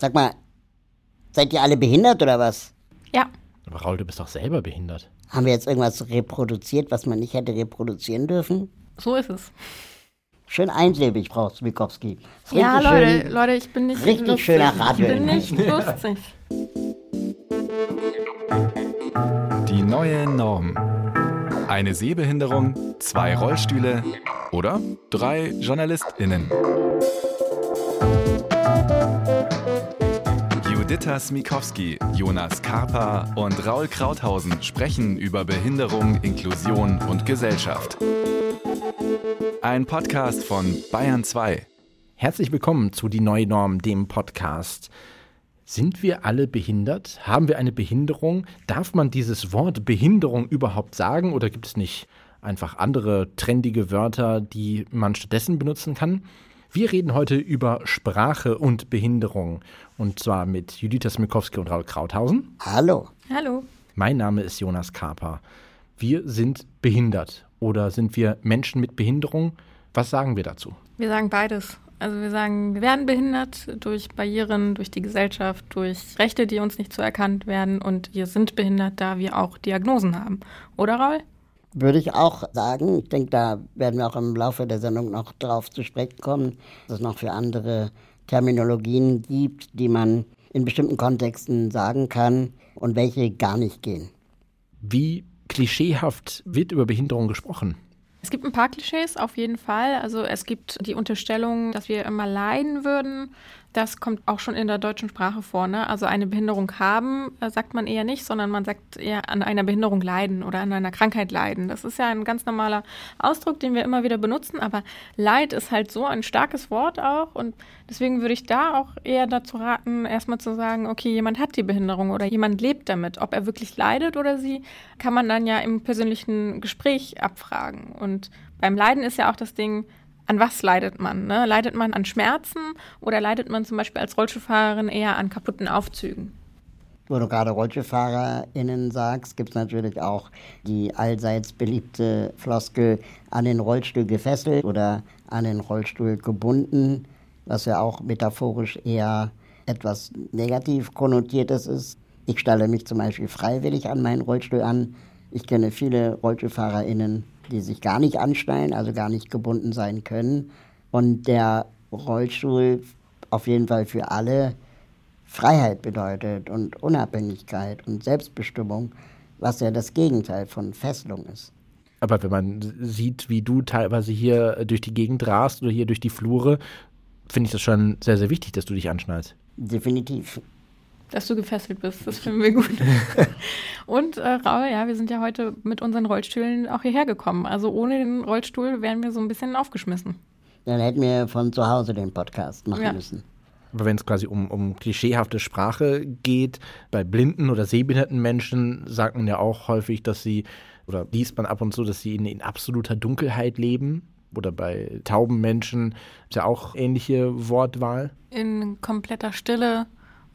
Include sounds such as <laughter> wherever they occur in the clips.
Sag mal, seid ihr alle behindert oder was? Ja. Aber Raul, du bist doch selber behindert. Haben wir jetzt irgendwas reproduziert, was man nicht hätte reproduzieren dürfen? So ist es. Schön einsilbig, Frau Smikowski. Ja, Leute, schön. Leute, ich bin nicht richtig lustig. schöner Ich Radio. bin nicht lustig. Die neue Norm. Eine Sehbehinderung, zwei Rollstühle oder drei JournalistInnen. Juditha Smikowski, Jonas Karpa und Raul Krauthausen sprechen über Behinderung, Inklusion und Gesellschaft. Ein Podcast von Bayern 2. Herzlich willkommen zu Die Neue Norm, dem Podcast. Sind wir alle behindert? Haben wir eine Behinderung? Darf man dieses Wort Behinderung überhaupt sagen oder gibt es nicht einfach andere trendige Wörter, die man stattdessen benutzen kann? Wir reden heute über Sprache und Behinderung und zwar mit Judith Smikowski und Raul Krauthausen. Hallo. Hallo. Mein Name ist Jonas Karper. Wir sind behindert oder sind wir Menschen mit Behinderung? Was sagen wir dazu? Wir sagen beides. Also wir sagen, wir werden behindert durch Barrieren, durch die Gesellschaft, durch Rechte, die uns nicht zuerkannt werden und wir sind behindert, da wir auch Diagnosen haben. Oder Raul? Würde ich auch sagen. Ich denke, da werden wir auch im Laufe der Sendung noch drauf zu sprechen kommen, dass es noch für andere Terminologien gibt, die man in bestimmten Kontexten sagen kann und welche gar nicht gehen. Wie klischeehaft wird über Behinderung gesprochen? Es gibt ein paar Klischees auf jeden Fall. Also es gibt die Unterstellung, dass wir immer leiden würden. Das kommt auch schon in der deutschen Sprache vor. Ne? Also eine Behinderung haben, äh, sagt man eher nicht, sondern man sagt eher an einer Behinderung leiden oder an einer Krankheit leiden. Das ist ja ein ganz normaler Ausdruck, den wir immer wieder benutzen. Aber Leid ist halt so ein starkes Wort auch. Und deswegen würde ich da auch eher dazu raten, erstmal zu sagen, okay, jemand hat die Behinderung oder jemand lebt damit. Ob er wirklich leidet oder sie, kann man dann ja im persönlichen Gespräch abfragen. Und beim Leiden ist ja auch das Ding, an was leidet man? Ne? Leidet man an Schmerzen oder leidet man zum Beispiel als Rollstuhlfahrerin eher an kaputten Aufzügen? Wo du gerade RollstuhlfahrerInnen sagst, gibt es natürlich auch die allseits beliebte Floskel an den Rollstuhl gefesselt oder an den Rollstuhl gebunden, was ja auch metaphorisch eher etwas negativ konnotiertes ist. Ich stelle mich zum Beispiel freiwillig an meinen Rollstuhl an. Ich kenne viele RollstuhlfahrerInnen, die sich gar nicht anschnallen, also gar nicht gebunden sein können. Und der Rollstuhl auf jeden Fall für alle Freiheit bedeutet und Unabhängigkeit und Selbstbestimmung, was ja das Gegenteil von Fesselung ist. Aber wenn man sieht, wie du teilweise hier durch die Gegend rast oder hier durch die Flure, finde ich das schon sehr, sehr wichtig, dass du dich anschnallst. Definitiv. Dass du gefesselt bist, das finden wir gut. <laughs> Und äh, Raul, ja, wir sind ja heute mit unseren Rollstühlen auch hierher gekommen. Also ohne den Rollstuhl wären wir so ein bisschen aufgeschmissen. Dann hätten wir von zu Hause den Podcast machen Ja. müssen. Aber wenn es quasi um, um klischeehafte Sprache geht, bei blinden oder sehbehinderten Menschen sagt man ja auch häufig, dass sie, oder liest man ab und zu, dass sie in, in absoluter Dunkelheit leben. Oder bei tauben Menschen ist ja auch ähnliche Wortwahl. in kompletter Stille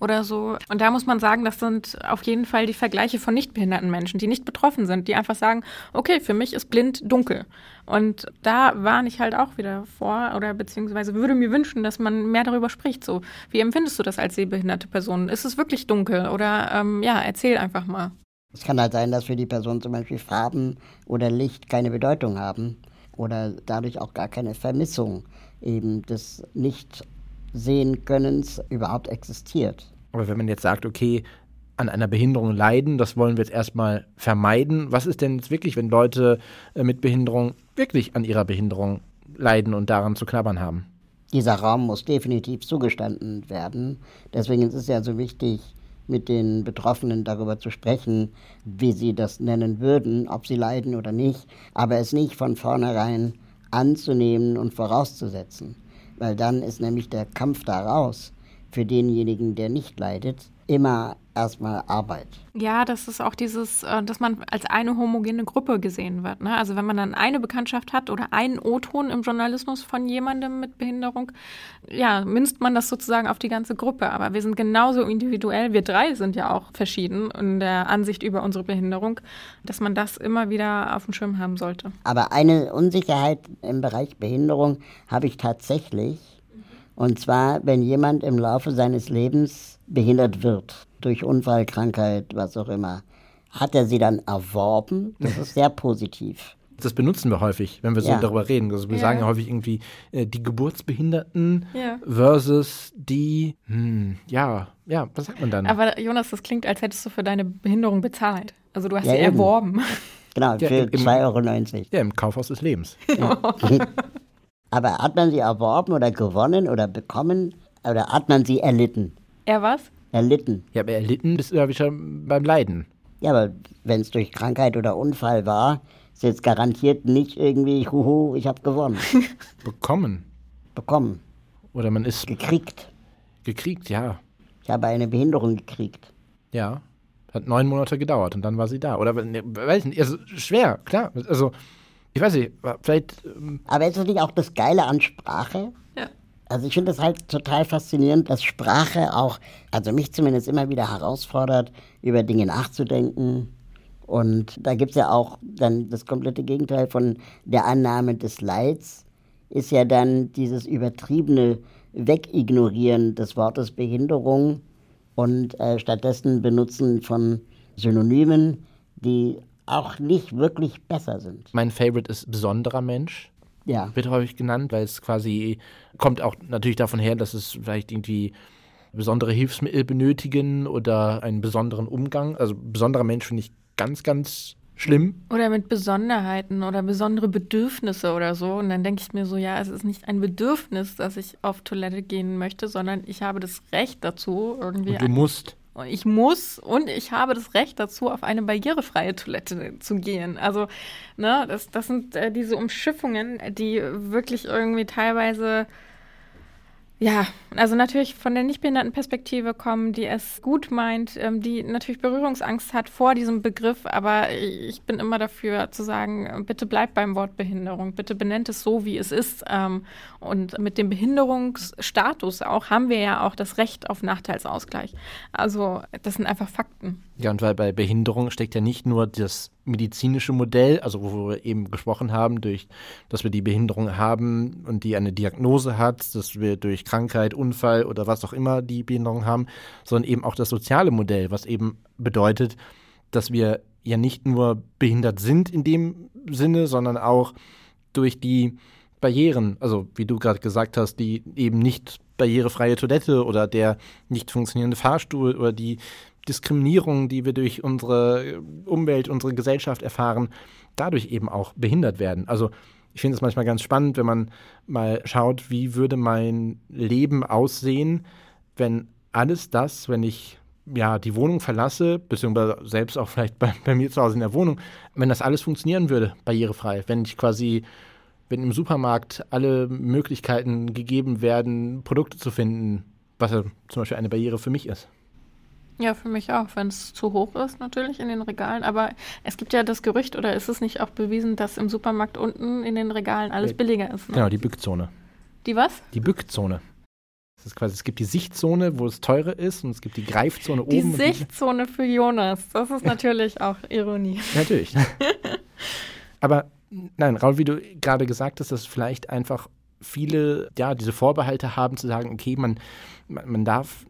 oder so. Und da muss man sagen, das sind auf jeden Fall die Vergleiche von nicht behinderten Menschen, die nicht betroffen sind, die einfach sagen, okay, für mich ist blind dunkel. Und da warne ich halt auch wieder vor oder beziehungsweise würde mir wünschen, dass man mehr darüber spricht. So, wie empfindest du das als sehbehinderte Person? Ist es wirklich dunkel? Oder ähm, ja, erzähl einfach mal. Es kann halt sein, dass für die Person zum Beispiel Farben oder Licht keine Bedeutung haben oder dadurch auch gar keine Vermissung eben des Nicht-Sehen-Könnens überhaupt existiert. Aber wenn man jetzt sagt, okay, an einer Behinderung leiden, das wollen wir jetzt erstmal vermeiden. Was ist denn jetzt wirklich, wenn Leute äh, mit Behinderung wirklich an ihrer Behinderung leiden und daran zu knabbern haben? Dieser Raum muss definitiv zugestanden werden. Deswegen ist es ja so wichtig, mit den Betroffenen darüber zu sprechen, wie sie das nennen würden, ob sie leiden oder nicht, aber es nicht von vornherein anzunehmen und vorauszusetzen. Weil dann ist nämlich der Kampf daraus für denjenigen, der nicht leidet, immer erstmal Arbeit. Ja, das ist auch dieses, äh, dass man als eine homogene Gruppe gesehen wird. Ne? Also wenn man dann eine Bekanntschaft hat oder einen O-Ton im Journalismus von jemandem mit Behinderung, ja, münzt man das sozusagen auf die ganze Gruppe. Aber wir sind genauso individuell. Wir drei sind ja auch verschieden in der Ansicht über unsere Behinderung, dass man das immer wieder auf dem Schirm haben sollte. Aber eine Unsicherheit im Bereich Behinderung habe ich tatsächlich. Und zwar, wenn jemand im Laufe seines Lebens behindert wird, durch Unfall, Krankheit, was auch immer, hat er sie dann erworben? Das ist sehr positiv. Das benutzen wir häufig, wenn wir so Ja. darüber reden. Also wir Ja. sagen ja häufig irgendwie äh, die Geburtsbehinderten Ja. versus die, hm, ja, ja, was sagt man dann? Aber Jonas, das klingt, als hättest du für deine Behinderung bezahlt. Also du hast Ja, sie eben. erworben. Genau, Ja, für im- im- 2,90 Euro. ja, im Kaufhaus des Lebens. <laughs> <laughs> Aber hat man sie erworben oder gewonnen oder bekommen? Oder hat man sie erlitten? Er was? Erlitten. Ja, aber erlitten bist du ja wieder beim Leiden. Ja, aber wenn es durch Krankheit oder Unfall war, ist jetzt garantiert nicht irgendwie, huhu, ich habe gewonnen. <laughs> Bekommen. Bekommen. Oder man ist Gekriegt. gekriegt, ja. Ich habe eine Behinderung gekriegt. Ja. Hat neun Monate gedauert und dann war sie da. Oder ne, weiß nicht, also schwer, klar. Also, ich weiß nicht, vielleicht, ähm, Aber ist das nicht auch das Geile an Sprache? Ja. Also ich finde es halt total faszinierend, dass Sprache auch, also mich zumindest immer wieder herausfordert, über Dinge nachzudenken. Und da gibt es ja auch dann das komplette Gegenteil von der Annahme des Leids, ist ja dann dieses übertriebene Wegignorieren des Wortes Behinderung und äh, stattdessen Benutzen von Synonymen, die auch nicht wirklich besser sind. mein Favorite ist besonderer Mensch. Ja. wird häufig genannt, weil es quasi kommt auch natürlich davon her, dass es vielleicht irgendwie besondere Hilfsmittel benötigen oder einen besonderen Umgang. Also besonderer Mensch finde ich ganz, ganz schlimm. Oder mit Besonderheiten oder besondere Bedürfnisse oder so. Und dann denke ich mir so, ja, es ist nicht ein Bedürfnis, dass ich auf Toilette gehen möchte, sondern ich habe das Recht dazu, irgendwie. Und du musst. Ich muss und ich habe das Recht dazu, auf eine barrierefreie Toilette zu gehen. Also, ne, das, das sind äh, diese Umschiffungen, die wirklich irgendwie teilweise ja, also natürlich von der Nichtbehindertenperspektive kommen, die es gut meint, ähm, die natürlich Berührungsangst hat vor diesem Begriff, aber ich bin immer dafür zu sagen, bitte bleibt beim Wort Behinderung, bitte benennt es so, wie es ist. Ähm, und mit dem Behinderungsstatus auch haben wir ja auch das Recht auf Nachteilsausgleich. Also das sind einfach Fakten. Ja, und weil bei Behinderung steckt ja nicht nur das medizinische Modell, also wo wir eben gesprochen haben, durch, dass wir die Behinderung haben und die eine Diagnose hat, dass wir durch Krankheit, Unfall oder was auch immer die Behinderung haben, sondern eben auch das soziale Modell, was eben bedeutet, dass wir ja nicht nur behindert sind in dem Sinne, sondern auch durch die Barrieren, also wie du gerade gesagt hast, die eben nicht barrierefreie Toilette oder der nicht funktionierende Fahrstuhl oder die Diskriminierung, die wir durch unsere Umwelt, unsere Gesellschaft erfahren, dadurch eben auch behindert werden. Also ich finde es manchmal ganz spannend, wenn man mal schaut, wie würde mein Leben aussehen, wenn alles das, wenn ich ja die Wohnung verlasse, beziehungsweise selbst auch vielleicht bei, bei mir zu Hause in der Wohnung, wenn das alles funktionieren würde, barrierefrei, wenn ich quasi wenn im Supermarkt alle Möglichkeiten gegeben werden, Produkte zu finden, was ja zum Beispiel eine Barriere für mich ist. Ja, für mich auch, wenn es zu hoch ist natürlich in den Regalen. Aber es gibt ja das Gerücht, oder ist es nicht auch bewiesen, dass im Supermarkt unten in den Regalen alles Ja. billiger ist? Ne? Genau, die Bückzone. Die was? Die Bückzone. Das ist quasi, es gibt die Sichtzone, wo es teurer ist, und es gibt die Greifzone Die oben. und Sichtzone für Jonas. Das ist natürlich auch Ironie. <laughs> Natürlich. Aber nein, Raul, wie du gerade gesagt hast, dass vielleicht einfach viele, ja, diese Vorbehalte haben zu sagen, okay, man, man, man darf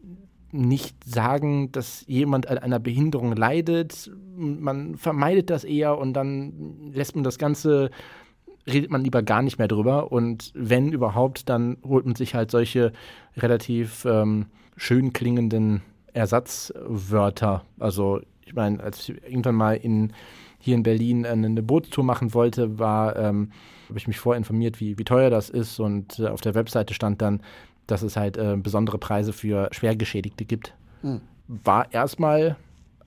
nicht sagen, dass jemand an einer Behinderung leidet. Man vermeidet das eher und dann lässt man das Ganze, redet man lieber gar nicht mehr drüber. Und wenn überhaupt, dann holt man sich halt solche relativ ähm, schön klingenden Ersatzwörter. Also ich meine, als ich irgendwann mal in hier in Berlin eine, eine Bootstour machen wollte, war, ähm, habe ich mich vorinformiert, wie, wie teuer das ist und äh, auf der Webseite stand dann, dass es halt äh, besondere Preise für Schwergeschädigte gibt. Hm. War erstmal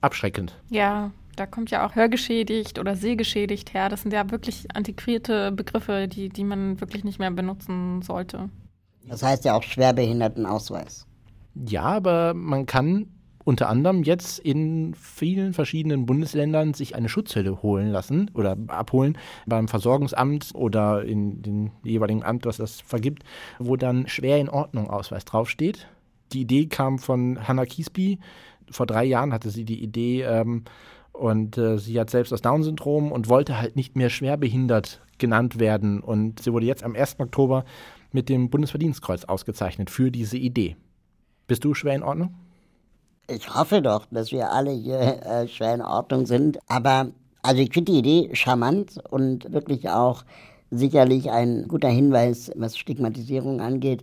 abschreckend. Ja, da kommt ja auch hörgeschädigt oder sehgeschädigt her. Das sind ja wirklich antiquierte Begriffe, die, die man wirklich nicht mehr benutzen sollte. Das heißt ja auch Schwerbehindertenausweis. Ja, aber man kann unter anderem jetzt in vielen verschiedenen Bundesländern sich eine Schutzhülle holen lassen oder abholen beim Versorgungsamt oder in dem jeweiligen Amt, was das vergibt, wo dann schwer in Ordnung Ausweis draufsteht. Die Idee kam von Hannah Kiesby. Vor drei Jahren hatte sie die Idee ähm, und äh, sie hat selbst das Down-Syndrom und wollte halt nicht mehr schwerbehindert genannt werden. Und sie wurde jetzt am 1. Oktober mit dem Bundesverdienstkreuz ausgezeichnet für diese Idee. Bist du schwer in Ordnung? Ich hoffe doch, dass wir alle hier äh, schwer in Ordnung sind. Aber also ich finde die Idee charmant und wirklich auch sicherlich ein guter Hinweis, was Stigmatisierung angeht.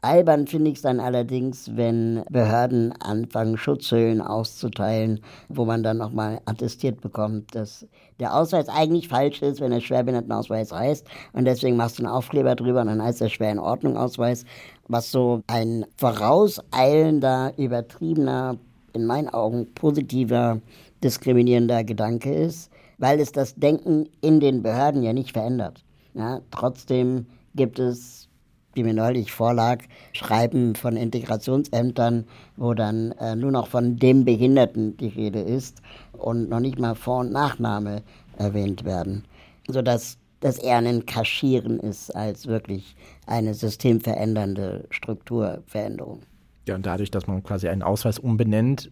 Albern finde ich es dann allerdings, wenn Behörden anfangen, Schutzhüllen auszuteilen, wo man dann nochmal attestiert bekommt, dass der Ausweis eigentlich falsch ist, wenn er Schwerbehindertenausweis heißt. Und deswegen machst du einen Aufkleber drüber und dann heißt er Schwer in Ordnung Ausweis, was so ein vorauseilender, übertriebener, in meinen Augen positiver, diskriminierender Gedanke ist, weil es das Denken in den Behörden ja nicht verändert. Ja, trotzdem gibt es die mir neulich vorlag, Schreiben von Integrationsämtern, wo dann äh, nur noch von dem Behinderten die Rede ist und noch nicht mal Vor- und Nachname erwähnt werden. Sodass das eher ein Kaschieren ist als wirklich eine systemverändernde Strukturveränderung. Ja, und dadurch, dass man quasi einen Ausweis umbenennt,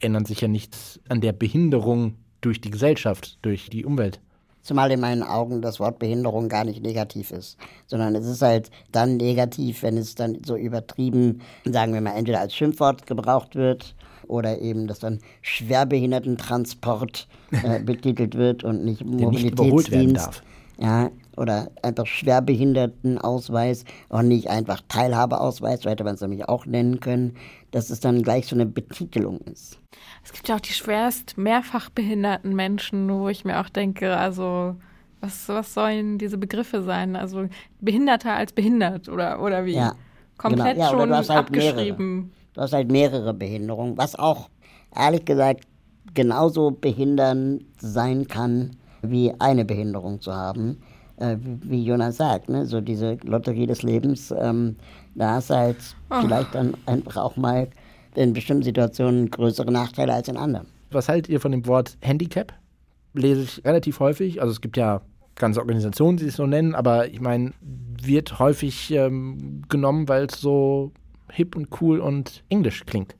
ändert sich ja nichts an der Behinderung durch die Gesellschaft, durch die Umwelt. Zumal in meinen Augen das Wort Behinderung gar nicht negativ ist, sondern es ist halt dann negativ, wenn es dann so übertrieben, sagen wir mal, entweder als Schimpfwort gebraucht wird oder eben, dass dann Schwerbehindertentransport äh, <laughs> betitelt wird und nicht Mobilitätsdienst. Ja, oder einfach Schwerbehindertenausweis und nicht einfach Teilhabeausweis, so hätte man es nämlich auch nennen können, dass es dann gleich so eine Betitelung ist. Es gibt ja auch die schwerst mehrfach behinderten Menschen, wo ich mir auch denke, also was, was sollen diese Begriffe sein? Also behinderter als behindert oder, oder wie? Ja, Komplett genau. ja, schon du halt abgeschrieben. Mehrere. Du hast halt mehrere Behinderungen, was auch ehrlich gesagt genauso behindernd sein kann, wie eine Behinderung zu haben. Äh, wie Jonas sagt, ne? so diese Lotterie des Lebens, ähm, da hast du halt oh. vielleicht dann einfach auch mal in bestimmten Situationen größere Nachteile als in anderen. Was haltet ihr von dem Wort Handicap? Lese ich relativ häufig. Also es gibt ja ganze Organisationen, die es so nennen, aber ich meine, wird häufig ähm, genommen, weil es so hip und cool und englisch klingt.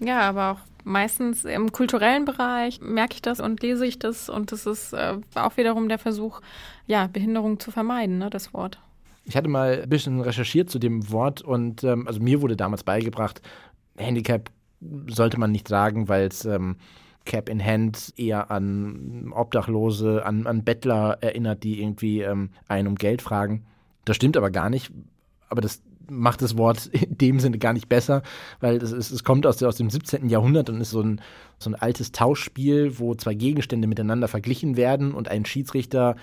Ja, aber auch meistens im kulturellen Bereich merke ich das und lese ich das und das ist äh, auch wiederum der Versuch, ja, Behinderung zu vermeiden, ne, das Wort. Ich hatte mal ein bisschen recherchiert zu dem Wort und ähm, also mir wurde damals beigebracht, Handicap sollte man nicht sagen, weil es ähm, Cap in Hand eher an Obdachlose, an, an Bettler erinnert, die irgendwie ähm, einen um Geld fragen. Das stimmt aber gar nicht. Aber das macht das Wort <laughs> in dem Sinne gar nicht besser, weil es, ist, es kommt aus, aus dem 17. Jahrhundert und ist so ein, so ein altes Tauschspiel, wo zwei Gegenstände miteinander verglichen werden und ein Schiedsrichter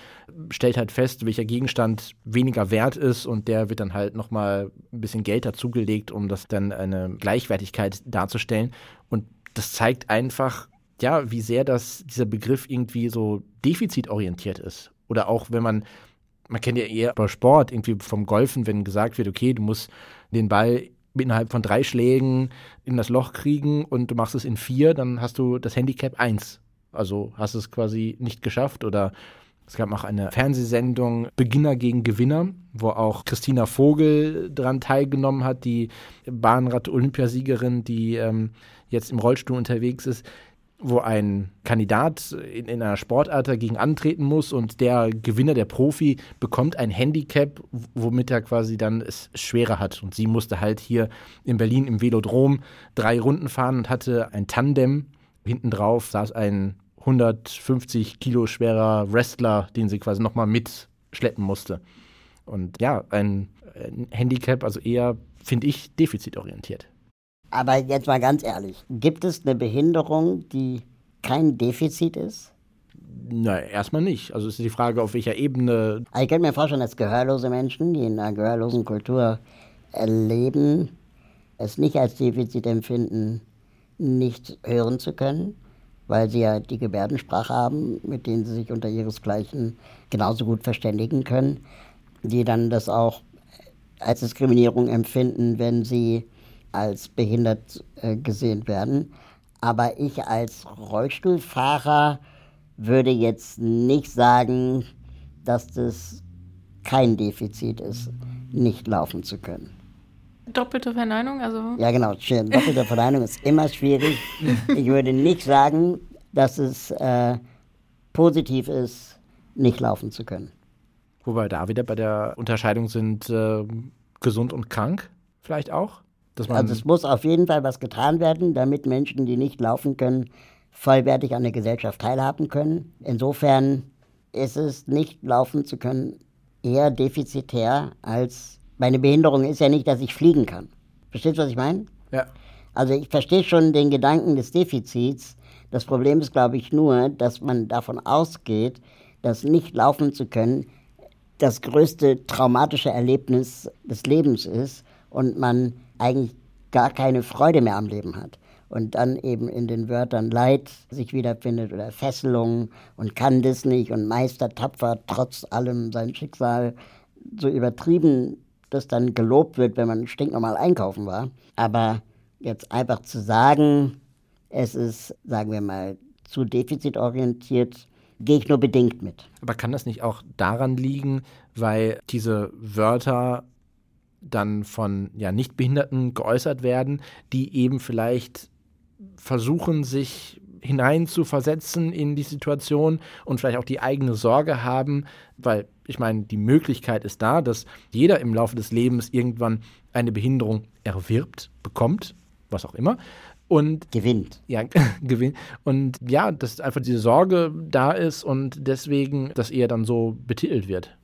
stellt halt fest, welcher Gegenstand weniger wert ist und der wird dann halt nochmal ein bisschen Geld dazugelegt, um das dann eine Gleichwertigkeit darzustellen. Und das zeigt einfach, ja, wie sehr das, dieser Begriff irgendwie so defizitorientiert ist. Oder auch wenn man man kennt ja eher bei Sport, irgendwie vom Golfen, wenn gesagt wird, okay, du musst den Ball innerhalb von drei Schlägen in das Loch kriegen und du machst es in vier, dann hast du das Handicap 1. Also hast es quasi nicht geschafft oder es gab auch eine Fernsehsendung Beginner gegen Gewinner, wo auch Christina Vogel daran teilgenommen hat, die Bahnrad-Olympiasiegerin, die ähm, jetzt im Rollstuhl unterwegs ist wo ein Kandidat in, in, einer Sportart dagegen antreten muss und der Gewinner, der Profi, bekommt ein Handicap, womit er quasi dann es schwerer hat. Und sie musste halt hier in Berlin im Velodrom drei Runden fahren und hatte ein Tandem. Hinten drauf saß ein 150 Kilo schwerer Wrestler, den sie quasi nochmal mitschleppen musste. Und ja, ein, ein Handicap, also eher, finde ich, defizitorientiert. Aber jetzt mal ganz ehrlich, gibt es eine Behinderung, die kein Defizit ist? Nein, erstmal nicht. Also ist die Frage, auf welcher Ebene. Also ich könnte mir vorstellen, dass gehörlose Menschen, die in einer gehörlosen Kultur erleben, es nicht als Defizit empfinden, nicht hören zu können, weil sie ja die Gebärdensprache haben, mit denen sie sich unter ihresgleichen genauso gut verständigen können, die dann das auch als Diskriminierung empfinden, wenn sie als behindert äh, gesehen werden. Aber ich als Rollstuhlfahrer würde jetzt nicht sagen, dass das kein Defizit ist, nicht laufen zu können. Doppelte Verneinung, also? Ja, genau. Doppelte Verneinung ist immer schwierig. <laughs> Ich würde nicht sagen, dass es äh, positiv ist, nicht laufen zu können. Wo wir da wieder bei der Unterscheidung sind, äh, gesund und krank vielleicht auch? Also es muss auf jeden Fall was getan werden, damit Menschen, die nicht laufen können, vollwertig an der Gesellschaft teilhaben können. Insofern ist es nicht laufen zu können eher defizitär als meine Behinderung ist ja nicht, dass ich fliegen kann. Verstehst du, was ich meine? Ja. Also ich verstehe schon den Gedanken des Defizits. Das Problem ist, glaube ich, nur, dass man davon ausgeht, dass nicht laufen zu können das größte traumatische Erlebnis des Lebens ist und man eigentlich gar keine Freude mehr am Leben hat und dann eben in den Wörtern Leid sich wiederfindet oder Fesselung und kann das nicht und Meister tapfer trotz allem sein Schicksal so übertrieben, das dann gelobt wird, wenn man stinknormal einkaufen war. Aber jetzt einfach zu sagen, es ist, sagen wir mal, zu defizitorientiert, gehe ich nur bedingt mit. Aber kann das nicht auch daran liegen, weil diese Wörter dann von ja, Nichtbehinderten geäußert werden, die eben vielleicht versuchen, sich hineinzuversetzen in die Situation und vielleicht auch die eigene Sorge haben, weil ich meine, die Möglichkeit ist da, dass jeder im Laufe des Lebens irgendwann eine Behinderung erwirbt, bekommt, was auch immer. Und gewinnt. Ja, <laughs> gewinnt. Und ja, dass einfach diese Sorge da ist und deswegen, dass er dann so betitelt wird.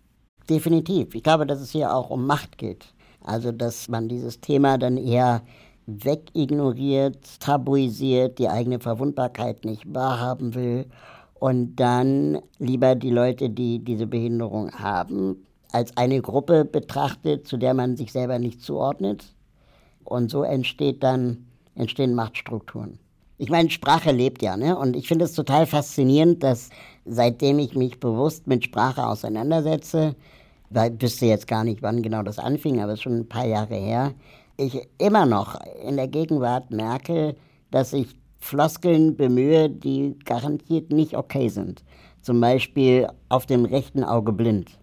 Definitiv. Ich glaube, dass es hier auch um Macht geht. Also, dass man dieses Thema dann eher wegignoriert, tabuisiert, die eigene Verwundbarkeit nicht wahrhaben will und dann lieber die Leute, die diese Behinderung haben, als eine Gruppe betrachtet, zu der man sich selber nicht zuordnet. Und so entsteht dann, entstehen Machtstrukturen. Ich meine, Sprache lebt ja, ne? Und ich finde es total faszinierend, dass seitdem ich mich bewusst mit Sprache auseinandersetze, weil ich wüsste jetzt gar nicht, wann genau das anfing, aber es ist schon ein paar Jahre her, ich immer noch in der Gegenwart merke, dass ich Floskeln bemühe, die garantiert nicht okay sind. Zum Beispiel auf dem rechten Auge blind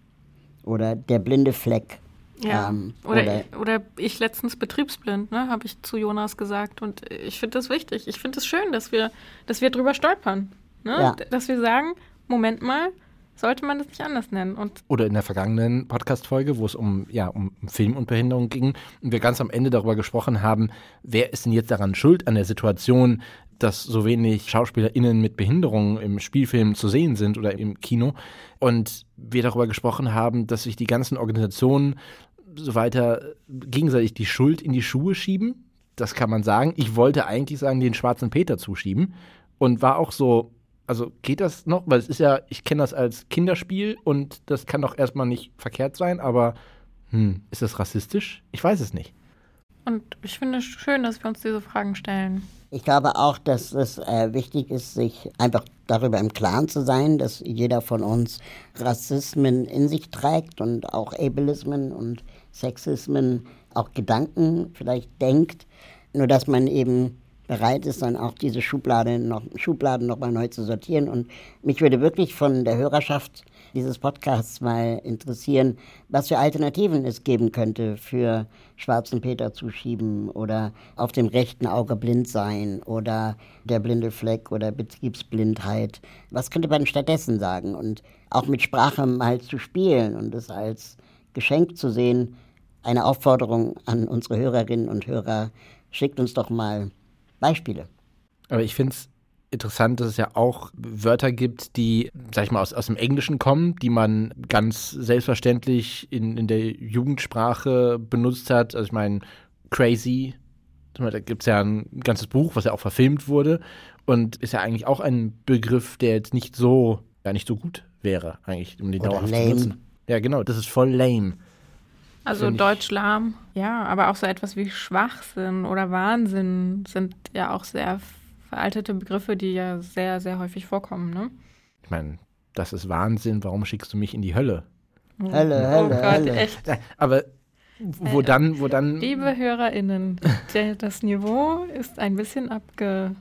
oder der blinde Fleck. Ja. Ähm, oder, oder, ich, oder, ich letztens betriebsblind, ne, habe ich zu Jonas gesagt. Und ich finde das wichtig. Ich finde es das schön, dass wir, dass wir drüber stolpern. Ne? Ja. Dass wir sagen, Moment mal, sollte man das nicht anders nennen. Und Oder in der vergangenen Podcast-Folge, wo es um, ja, um Film und Behinderung ging und wir ganz am Ende darüber gesprochen haben, wer ist denn jetzt daran schuld an der Situation, dass so wenig SchauspielerInnen mit Behinderung im Spielfilm zu sehen sind oder im Kino. Und wir darüber gesprochen haben, dass sich die ganzen Organisationen so weiter gegenseitig die Schuld in die Schuhe schieben. Das kann man sagen. Ich wollte eigentlich sagen, den schwarzen Peter zuschieben. Und war auch so, also geht das noch? Weil es ist ja, ich kenne das als Kinderspiel und das kann doch erstmal nicht verkehrt sein, aber hm, ist das rassistisch? Ich weiß es nicht. Und ich finde es schön, dass wir uns diese Fragen stellen. Ich glaube auch, dass es äh, wichtig ist, sich einfach darüber im Klaren zu sein, dass jeder von uns Rassismen in sich trägt und auch Ableismen und Sexismen, auch Gedanken vielleicht denkt. Nur dass man eben bereit ist, dann auch diese Schublade noch, Schubladen nochmal neu zu sortieren. Und mich würde wirklich von der Hörerschaft dieses Podcasts mal interessieren, was für Alternativen es geben könnte für schwarzen Peter zuschieben oder auf dem rechten Auge blind sein oder der blinde Fleck oder Betriebsblindheit. Was könnte man stattdessen sagen? Und auch mit Sprache mal zu spielen und es als Geschenk zu sehen. Eine Aufforderung an unsere Hörerinnen und Hörer, schickt uns doch mal Beispiele. Aber ich finde es interessant, dass es ja auch Wörter gibt, die, sag ich mal, aus, aus dem Englischen kommen, die man ganz selbstverständlich in, in der Jugendsprache benutzt hat. Also ich meine, crazy, da gibt es ja ein ganzes Buch, was ja auch verfilmt wurde und ist ja eigentlich auch ein Begriff, der jetzt nicht so, ja nicht so gut wäre, eigentlich, um den dauerhaft zu nutzen. Ja, genau, das ist voll lame. Also Deutsch lahm, ja, aber auch so etwas wie Schwachsinn oder Wahnsinn sind ja auch sehr veraltete Begriffe, die ja sehr, sehr häufig vorkommen, ne? Ich meine, das ist Wahnsinn, warum schickst du mich in die Hölle? Oh. Hölle, Hölle, oh Gott, Hölle. echt. Aber wo äh, dann, wo dann. Liebe HörerInnen, <laughs> der, das Niveau ist ein bisschen abge.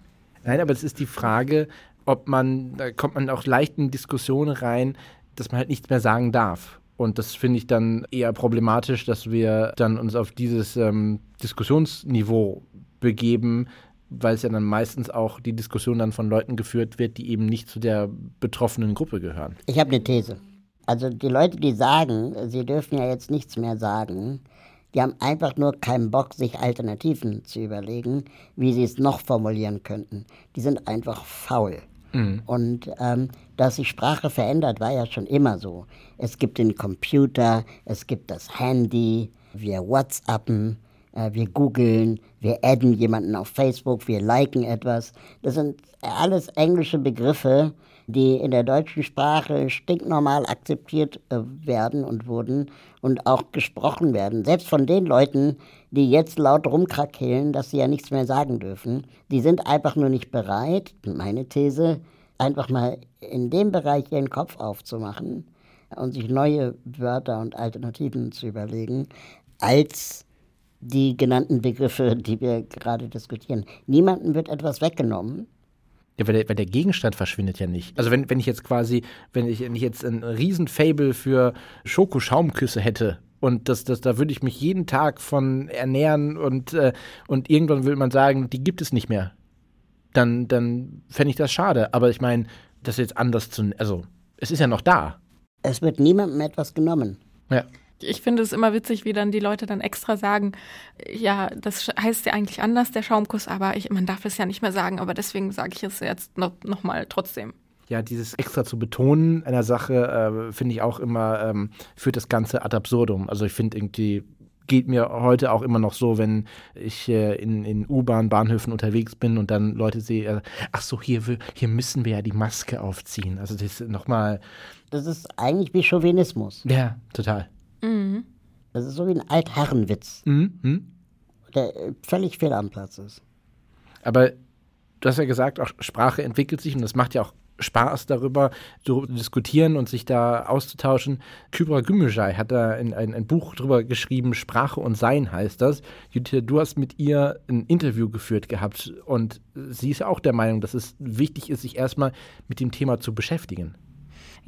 Nein, aber es ist die Frage, ob man, da kommt man auch leicht in Diskussionen rein, dass man halt nichts mehr sagen darf. Und das finde ich dann eher problematisch, dass wir dann uns auf dieses ähm, Diskussionsniveau begeben, weil es ja dann meistens auch die Diskussion dann von Leuten geführt wird, die eben nicht zu der betroffenen Gruppe gehören. Ich habe eine These. Also die Leute, die sagen, sie dürfen ja jetzt nichts mehr sagen, die haben einfach nur keinen Bock, sich Alternativen zu überlegen, wie sie es noch formulieren könnten. Die sind einfach faul. Mhm. Und ähm, dass sich Sprache verändert, war ja schon immer so. Es gibt den Computer, es gibt das Handy, wir WhatsAppen, äh, wir googeln, wir adden jemanden auf Facebook, wir liken etwas. Das sind alles englische Begriffe, die in der deutschen Sprache stinknormal akzeptiert äh, werden und wurden und auch gesprochen werden. Selbst von den Leuten, die jetzt laut rumkrakehlen, dass sie ja nichts mehr sagen dürfen. Die sind einfach nur nicht bereit, meine These, einfach mal in dem Bereich ihren Kopf aufzumachen und sich neue Wörter und Alternativen zu überlegen, als die genannten Begriffe, die wir gerade diskutieren. Niemandem wird etwas weggenommen. Ja, weil der, weil der Gegenstand verschwindet ja nicht. Also wenn, wenn ich jetzt quasi, wenn ich, wenn ich jetzt ein Riesenfable für Schokoschaumküsse hätte und das, das, da würde ich mich jeden Tag von ernähren und, äh, und irgendwann will man sagen, die gibt es nicht mehr. Dann, dann fände ich das schade. Aber ich meine, das jetzt anders zu. Also, es ist ja noch da. Es wird niemandem etwas genommen. Ja ich finde es immer witzig, wie dann die Leute dann extra sagen, ja, das heißt ja eigentlich anders, der Schaumkuss, aber ich, man darf es ja nicht mehr sagen, aber deswegen sage ich es jetzt noch, noch mal trotzdem. Ja, dieses extra zu betonen einer Sache, äh, finde ich auch immer, ähm, führt das Ganze ad absurdum. Also ich finde irgendwie, geht mir heute auch immer noch so, wenn ich äh, in, in U-Bahn-Bahnhöfen unterwegs bin und dann Leute sehe, äh, ach so, hier, hier müssen wir ja die Maske aufziehen. Also das ist nochmal. Das ist eigentlich wie Chauvinismus. Ja, total. Mhm. Das ist so wie ein Altherrenwitz, mhm. mhm. der völlig fehl am Platz ist. Aber du hast ja gesagt, auch Sprache entwickelt sich und das macht ja auch Spaß darüber zu diskutieren und sich da auszutauschen. Kybra Gümüşay hat da ein, ein, ein, Buch drüber geschrieben, Sprache und Sein heißt das. Judith, du hast mit ihr ein Interview geführt gehabt und sie ist auch der Meinung, dass es wichtig ist, sich erstmal mit dem Thema zu beschäftigen.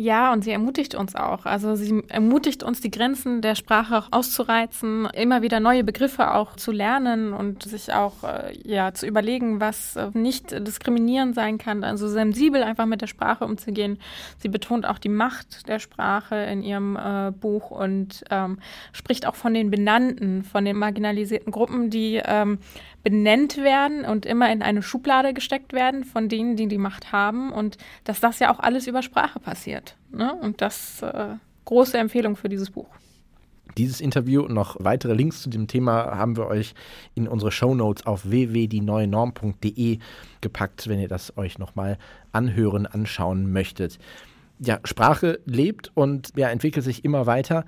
Ja, und sie ermutigt uns auch. Also sie ermutigt uns, die Grenzen der Sprache auch auszureizen, immer wieder neue Begriffe auch zu lernen und sich auch äh, ja, zu überlegen, was äh, nicht diskriminierend sein kann. Also sensibel einfach mit der Sprache umzugehen. Sie betont auch die Macht der Sprache in ihrem äh, Buch und ähm, spricht auch von den Benannten, von den marginalisierten Gruppen, die ähm, benennt werden und immer in eine Schublade gesteckt werden von denen, die die Macht haben und dass das ja auch alles über Sprache passiert. Ne? Und das äh, große Empfehlung für dieses Buch. Dieses Interview und noch weitere Links zu dem Thema haben wir euch in unsere Shownotes auf www.dieneuenorm.de gepackt, wenn ihr das euch nochmal anhören, anschauen möchtet. Ja, Sprache lebt und ja, entwickelt sich immer weiter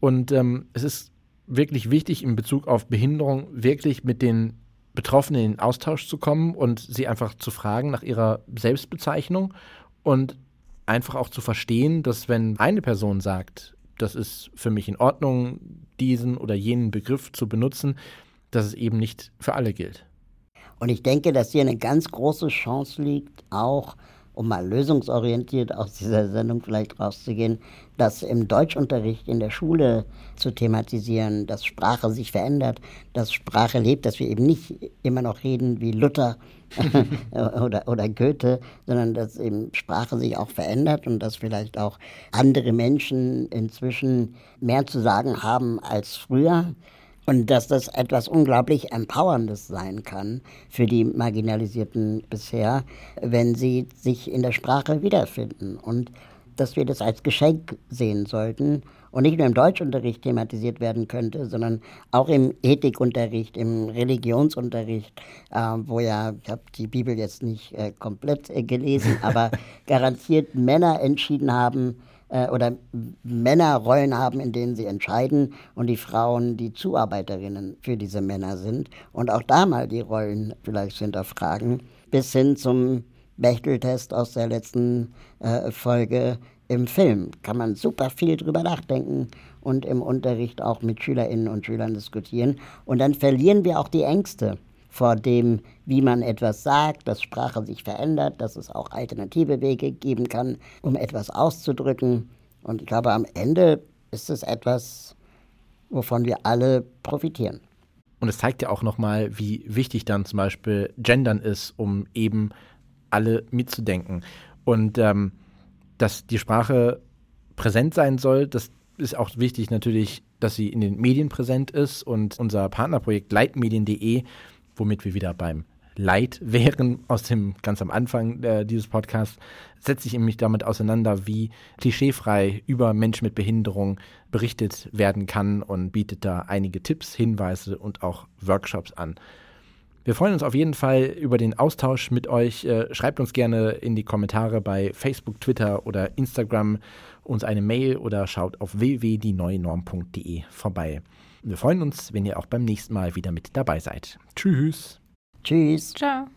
und ähm, es ist wirklich wichtig in Bezug auf Behinderung wirklich mit den Betroffenen in Austausch zu kommen und sie einfach zu fragen nach ihrer Selbstbezeichnung und einfach auch zu verstehen, dass wenn eine Person sagt, das ist für mich in Ordnung, diesen oder jenen Begriff zu benutzen, dass es eben nicht für alle gilt. Und ich denke, dass hier eine ganz große Chance liegt, auch um mal lösungsorientiert aus dieser Sendung vielleicht rauszugehen, das im Deutschunterricht in der Schule zu thematisieren, dass Sprache sich verändert, dass Sprache lebt, dass wir eben nicht immer noch reden wie Luther <laughs> oder, oder Goethe, sondern dass eben Sprache sich auch verändert und dass vielleicht auch andere Menschen inzwischen mehr zu sagen haben als früher. Und dass das etwas unglaublich Empowerndes sein kann für die Marginalisierten bisher, wenn sie sich in der Sprache wiederfinden. Und dass wir das als Geschenk sehen sollten und nicht nur im Deutschunterricht thematisiert werden könnte, sondern auch im Ethikunterricht, im Religionsunterricht, äh, wo ja, ich habe die Bibel jetzt nicht äh, komplett äh, gelesen, aber <laughs> garantiert Männer entschieden haben, äh, oder Männer Rollen haben, in denen sie entscheiden und die Frauen die Zuarbeiterinnen für diese Männer sind und auch da mal die Rollen vielleicht hinterfragen, bis hin zum Bechteltest aus der letzten äh, Folge im Film. Kann man super viel drüber nachdenken und im Unterricht auch mit Schülerinnen und Schülern diskutieren. Und dann verlieren wir auch die Ängste vor dem, wie man etwas sagt, dass Sprache sich verändert, dass es auch alternative Wege geben kann, um etwas auszudrücken. Und ich glaube, am Ende ist es etwas, wovon wir alle profitieren. Und es zeigt ja auch nochmal, wie wichtig dann zum Beispiel Gendern ist, um eben alle mitzudenken. Und ähm, dass die Sprache präsent sein soll. Das ist auch wichtig natürlich, dass sie in den Medien präsent ist und unser Partnerprojekt leitmedien.de, womit wir wieder beim Leid wären aus dem ganz am Anfang äh, dieses Podcasts, setzt sich nämlich damit auseinander, wie klischeefrei über Menschen mit Behinderung berichtet werden kann und bietet da einige Tipps, Hinweise und auch Workshops an. Wir freuen uns auf jeden Fall über den Austausch mit euch. Äh, schreibt uns gerne in die Kommentare bei Facebook, Twitter oder Instagram uns eine Mail oder schaut auf www.dieneuenorm.de vorbei. Wir freuen uns, wenn ihr auch beim nächsten Mal wieder mit dabei seid. Tschüss. Tschüss. Ciao.